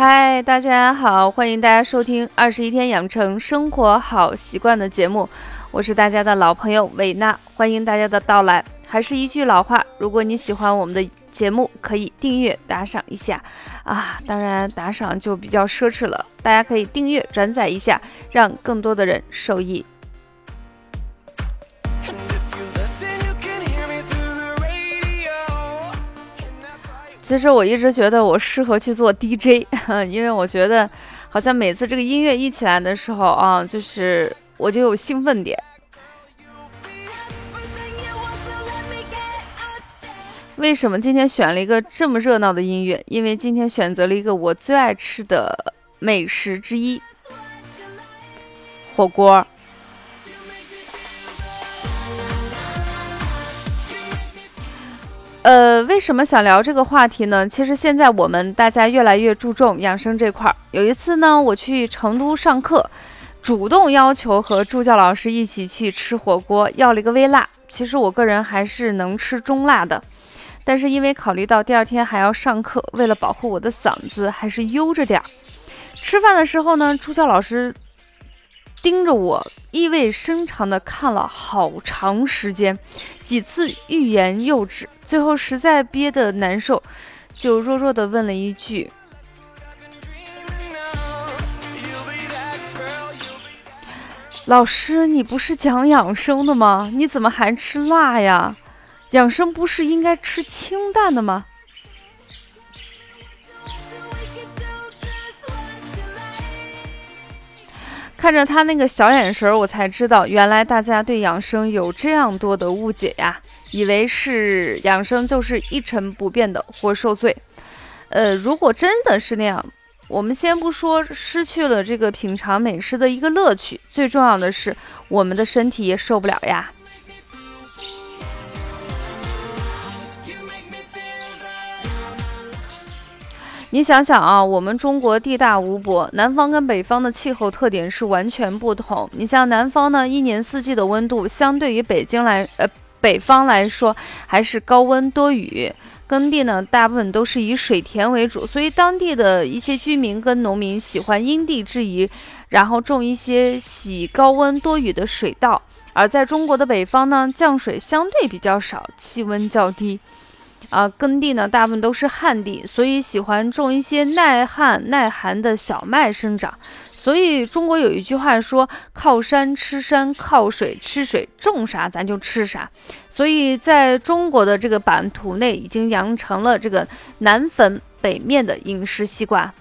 嗨，大家好，欢迎大家收听《二十一天养成生活好习惯》的节目，我是大家的老朋友维娜，欢迎大家的到来。还是一句老话，如果你喜欢我们的节目，可以订阅打赏一下啊。当然，打赏就比较奢侈了，大家可以订阅转载一下，让更多的人受益。其实我一直觉得我适合去做 DJ，因为我觉得好像每次这个音乐一起来的时候啊，就是我就有兴奋点。为什么今天选了一个这么热闹的音乐？因为今天选择了一个我最爱吃的美食之一——火锅。呃，为什么想聊这个话题呢？其实现在我们大家越来越注重养生这块儿。有一次呢，我去成都上课，主动要求和助教老师一起去吃火锅，要了一个微辣。其实我个人还是能吃中辣的。但是因为考虑到第二天还要上课，为了保护我的嗓子，还是悠着点儿。吃饭的时候呢，助教老师盯着我，意味深长地看了好长时间，几次欲言又止，最后实在憋得难受，就弱弱的问了一句：“老师，你不是讲养生的吗？你怎么还吃辣呀？”养生不是应该吃清淡的吗？看着他那个小眼神儿，我才知道，原来大家对养生有这样多的误解呀！以为是养生就是一成不变的活受罪。呃，如果真的是那样，我们先不说失去了这个品尝美食的一个乐趣，最重要的是我们的身体也受不了呀。你想想啊，我们中国地大物博，南方跟北方的气候特点是完全不同。你像南方呢，一年四季的温度相对于北京来，呃，北方来说还是高温多雨，耕地呢大部分都是以水田为主，所以当地的一些居民跟农民喜欢因地制宜，然后种一些喜高温多雨的水稻。而在中国的北方呢，降水相对比较少，气温较低。啊，耕地呢大部分都是旱地，所以喜欢种一些耐旱耐寒的小麦生长。所以中国有一句话说：“靠山吃山，靠水吃水，种啥咱就吃啥。”所以在中国的这个版图内，已经养成了这个南粉北面的饮食习惯。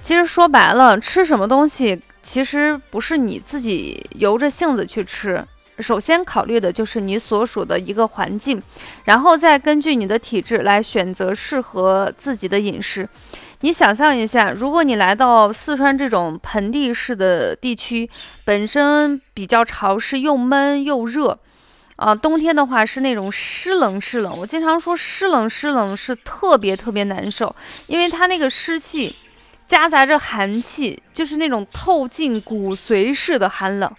其实说白了，吃什么东西，其实不是你自己由着性子去吃。首先考虑的就是你所属的一个环境，然后再根据你的体质来选择适合自己的饮食。你想象一下，如果你来到四川这种盆地式的地区，本身比较潮湿，又闷又热，啊，冬天的话是那种湿冷湿冷。我经常说湿冷湿冷是特别特别难受，因为它那个湿气夹杂着寒气，就是那种透进骨髓式的寒冷。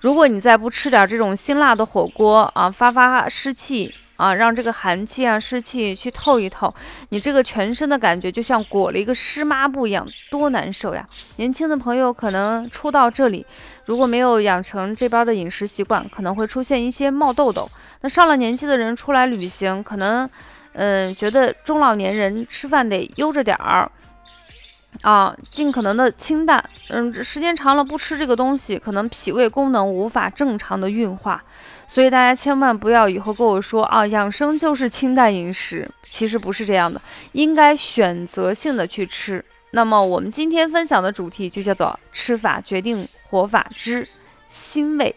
如果你再不吃点这种辛辣的火锅啊，发发湿气啊，让这个寒气啊、湿气去透一透，你这个全身的感觉就像裹了一个湿抹布一样，多难受呀！年轻的朋友可能初到这里，如果没有养成这边的饮食习惯，可能会出现一些冒痘痘。那上了年纪的人出来旅行，可能嗯觉得中老年人吃饭得悠着点儿。啊，尽可能的清淡，嗯，时间长了不吃这个东西，可能脾胃功能无法正常的运化，所以大家千万不要以后跟我说啊，养生就是清淡饮食，其实不是这样的，应该选择性的去吃。那么我们今天分享的主题就叫做吃法决定活法之辛味。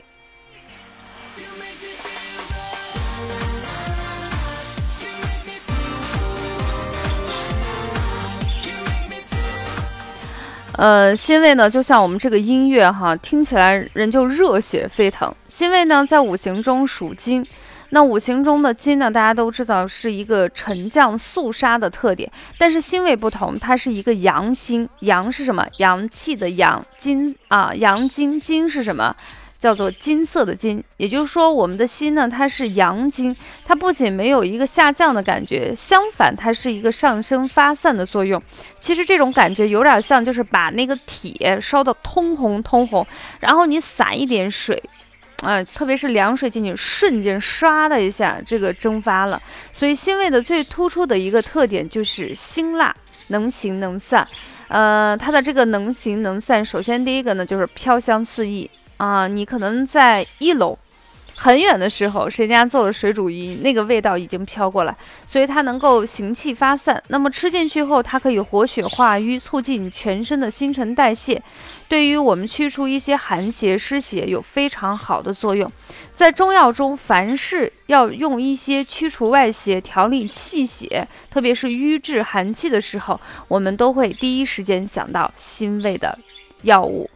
呃，辛味呢，就像我们这个音乐哈，听起来人就热血沸腾。辛味呢，在五行中属金，那五行中的金呢，大家都知道是一个沉降肃杀的特点，但是辛未不同，它是一个阳星。阳是什么？阳气的阳。金啊，阳金。金是什么？叫做金色的金。也就是说，我们的心呢，它是阳金，它不仅没有一个下降的感觉，相反，它是一个上升发散的作用。其实这种感觉有点像，就是把那个铁烧得通红通红，然后你撒一点水。啊，特别是凉水进去，瞬间唰的一下，这个蒸发了。所以辛味的最突出的一个特点就是辛辣，能行能散。呃，它的这个能行能散，首先第一个呢就是飘香四溢啊，你可能在一楼。很远的时候，谁家做了水煮鱼，那个味道已经飘过来，所以它能够行气发散。那么吃进去后，它可以活血化瘀，促进全身的新陈代谢，对于我们驱除一些寒邪湿邪有非常好的作用。在中药中，凡是要用一些驱除外邪、调理气血，特别是瘀滞寒气的时候，我们都会第一时间想到辛味的药物。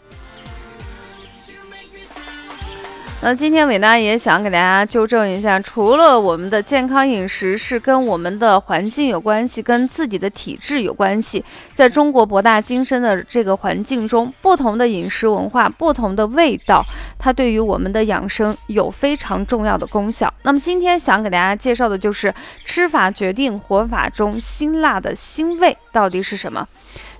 那今天伟娜也想给大家纠正一下，除了我们的健康饮食是跟我们的环境有关系，跟自己的体质有关系，在中国博大精深的这个环境中，不同的饮食文化，不同的味道，它对于我们的养生有非常重要的功效。那么今天想给大家介绍的就是吃法决定活法中辛辣的辛味到底是什么。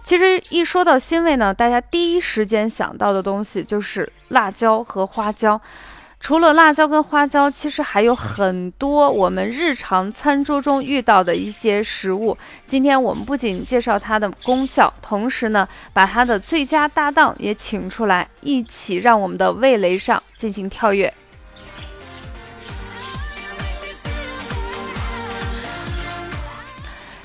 其实一说到辛味呢，大家第一时间想到的东西就是辣椒和花椒。除了辣椒跟花椒，其实还有很多我们日常餐桌中遇到的一些食物。今天我们不仅介绍它的功效，同时呢，把它的最佳搭档也请出来，一起让我们的味蕾上进行跳跃。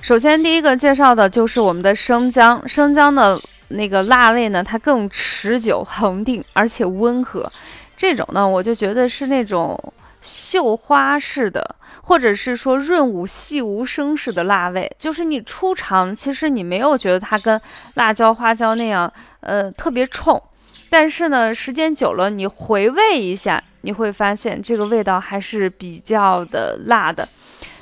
首先，第一个介绍的就是我们的生姜。生姜的那个辣味呢，它更持久、恒定，而且温和。这种呢，我就觉得是那种绣花式的，或者是说润物细无声式的辣味。就是你出尝，其实你没有觉得它跟辣椒、花椒那样，呃，特别冲。但是呢，时间久了，你回味一下，你会发现这个味道还是比较的辣的。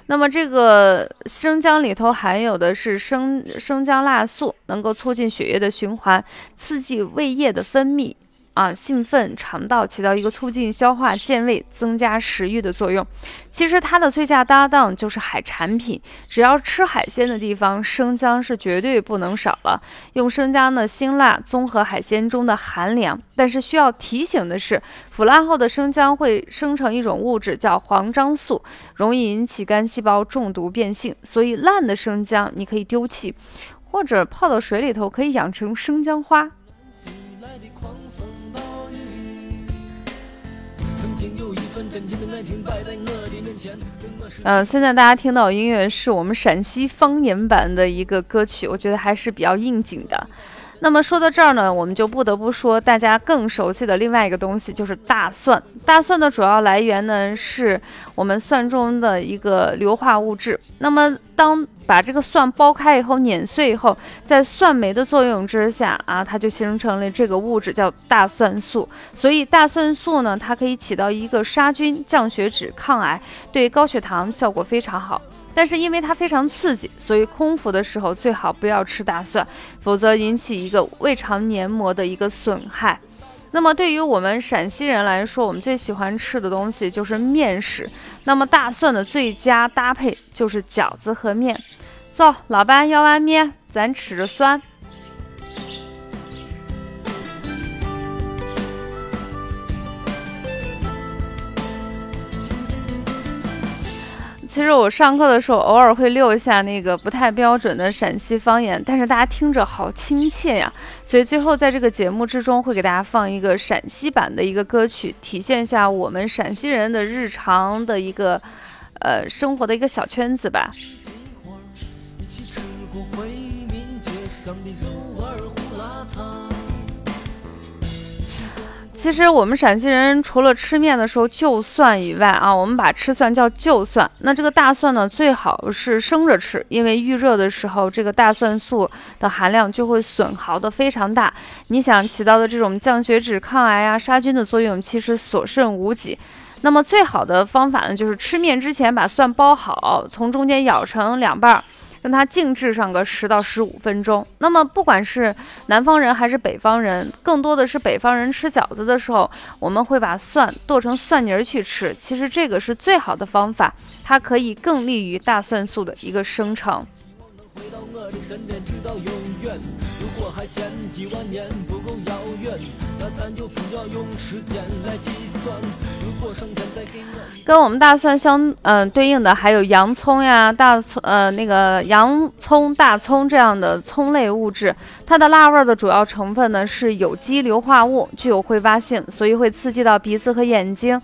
那么这个生姜里头含有的是生生姜辣素，能够促进血液的循环，刺激胃液的分泌。啊，兴奋肠道，起到一个促进消化、健胃、增加食欲的作用。其实它的最佳搭档就是海产品，只要吃海鲜的地方，生姜是绝对不能少了。用生姜的辛辣综合海鲜中的寒凉，但是需要提醒的是，腐烂后的生姜会生成一种物质叫黄樟素，容易引起肝细胞中毒变性。所以烂的生姜你可以丢弃，或者泡到水里头，可以养成生姜花。嗯，现在大家听到音乐是我们陕西方言版的一个歌曲，我觉得还是比较应景的。那么说到这儿呢，我们就不得不说大家更熟悉的另外一个东西，就是大蒜。大蒜的主要来源呢，是我们蒜中的一个硫化物质。那么当把这个蒜剥开以后，碾碎以后，在蒜酶的作用之下啊，它就形成了这个物质，叫大蒜素。所以大蒜素呢，它可以起到一个杀菌、降血脂、抗癌，对高血糖效果非常好。但是因为它非常刺激，所以空腹的时候最好不要吃大蒜，否则引起一个胃肠黏膜的一个损害。那么对于我们陕西人来说，我们最喜欢吃的东西就是面食。那么大蒜的最佳搭配就是饺子和面。走，老板要碗面，咱吃着蒜。其实我上课的时候偶尔会溜一下那个不太标准的陕西方言，但是大家听着好亲切呀，所以最后在这个节目之中会给大家放一个陕西版的一个歌曲，体现一下我们陕西人的日常的一个呃生活的一个小圈子吧。其实我们陕西人除了吃面的时候就蒜以外啊，我们把吃蒜叫就蒜。那这个大蒜呢，最好是生着吃，因为预热的时候，这个大蒜素的含量就会损耗的非常大。你想起到的这种降血脂、抗癌啊、杀菌的作用，其实所剩无几。那么最好的方法呢，就是吃面之前把蒜剥好，从中间咬成两半儿。让它静置上个十到十五分钟。那么，不管是南方人还是北方人，更多的是北方人吃饺子的时候，我们会把蒜剁成蒜泥儿去吃。其实这个是最好的方法，它可以更利于大蒜素的一个生成。如果还嫌几万年不够遥远，那咱就不要用时间来计算。如果生前再给我。跟我们大蒜相嗯对应的还有洋葱呀、大葱呃那个洋葱、大葱这样的葱类物质，它的辣味的主要成分呢是有机硫化物，具有挥发性，所以会刺激到鼻子和眼睛。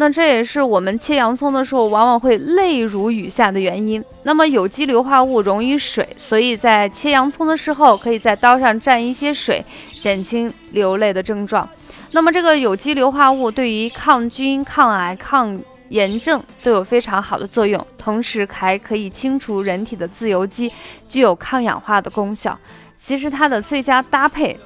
那这也是我们切洋葱的时候往往会泪如雨下的原因。那么有机硫化物溶于水，所以在切洋葱的时候，可以在刀上蘸一些水，减轻流泪的症状。那么这个有机硫化物对于抗菌、抗癌、抗炎症都有非常好的作用，同时还可以清除人体的自由基，具有抗氧化的功效。其实它的最佳搭配。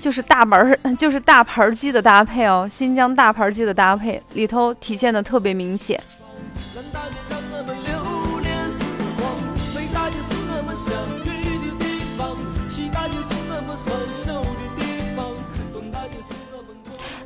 就是大门儿，就是大盘鸡的搭配哦，新疆大盘鸡的搭配里头体现的特别明显。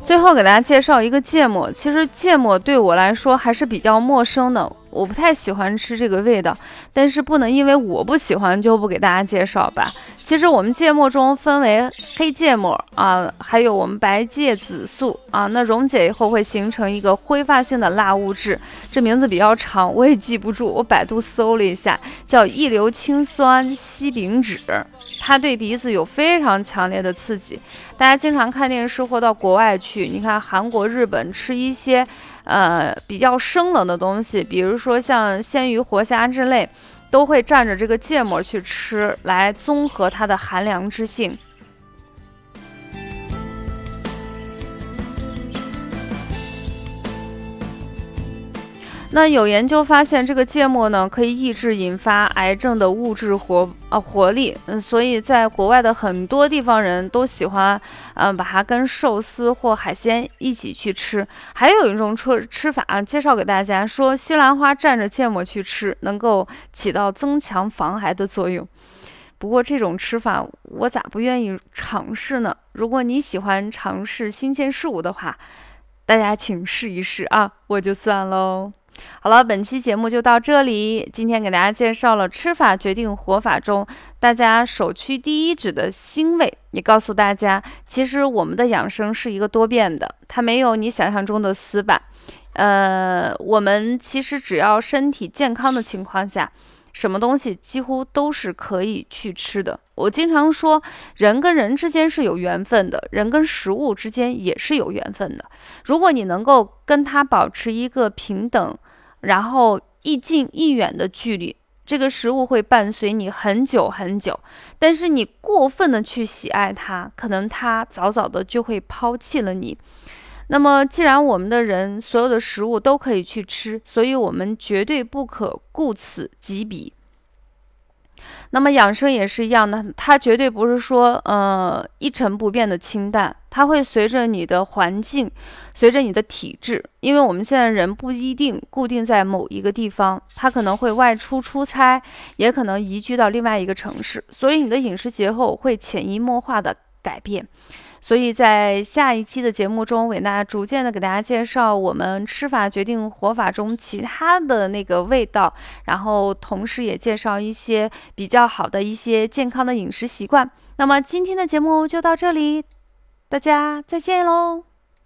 最后给大家介绍一个芥末，其实芥末对我来说还是比较陌生的。我不太喜欢吃这个味道，但是不能因为我不喜欢就不给大家介绍吧。其实我们芥末中分为黑芥末啊，还有我们白芥紫素啊。那溶解以后会形成一个挥发性的辣物质，这名字比较长，我也记不住。我百度搜了一下，叫异硫氰酸烯丙酯，它对鼻子有非常强烈的刺激。大家经常看电视或到国外去，你看韩国、日本吃一些。呃，比较生冷的东西，比如说像鲜鱼、活虾之类，都会蘸着这个芥末去吃，来综合它的寒凉之性。那有研究发现，这个芥末呢可以抑制引发癌症的物质活呃活力，嗯，所以在国外的很多地方人都喜欢，嗯，把它跟寿司或海鲜一起去吃。还有一种吃吃法，啊介绍给大家，说西兰花蘸着芥末去吃，能够起到增强防癌的作用。不过这种吃法我咋不愿意尝试呢？如果你喜欢尝试新鲜事物的话，大家请试一试啊，我就算喽。好了，本期节目就到这里。今天给大家介绍了吃法决定活法中，大家首屈第一指的腥味，也告诉大家，其实我们的养生是一个多变的，它没有你想象中的死板。呃，我们其实只要身体健康的情况下，什么东西几乎都是可以去吃的。我经常说，人跟人之间是有缘分的，人跟食物之间也是有缘分的。如果你能够跟它保持一个平等。然后一近一远的距离，这个食物会伴随你很久很久。但是你过分的去喜爱它，可能它早早的就会抛弃了你。那么，既然我们的人所有的食物都可以去吃，所以我们绝对不可顾此及彼。那么养生也是一样的，它绝对不是说呃一成不变的清淡，它会随着你的环境，随着你的体质，因为我们现在人不一定固定在某一个地方，他可能会外出出差，也可能移居到另外一个城市，所以你的饮食结构会潜移默化的改变。所以在下一期的节目中，伟娜逐渐的给大家介绍我们吃法决定活法中其他的那个味道，然后同时也介绍一些比较好的一些健康的饮食习惯。那么今天的节目就到这里，大家再见喽。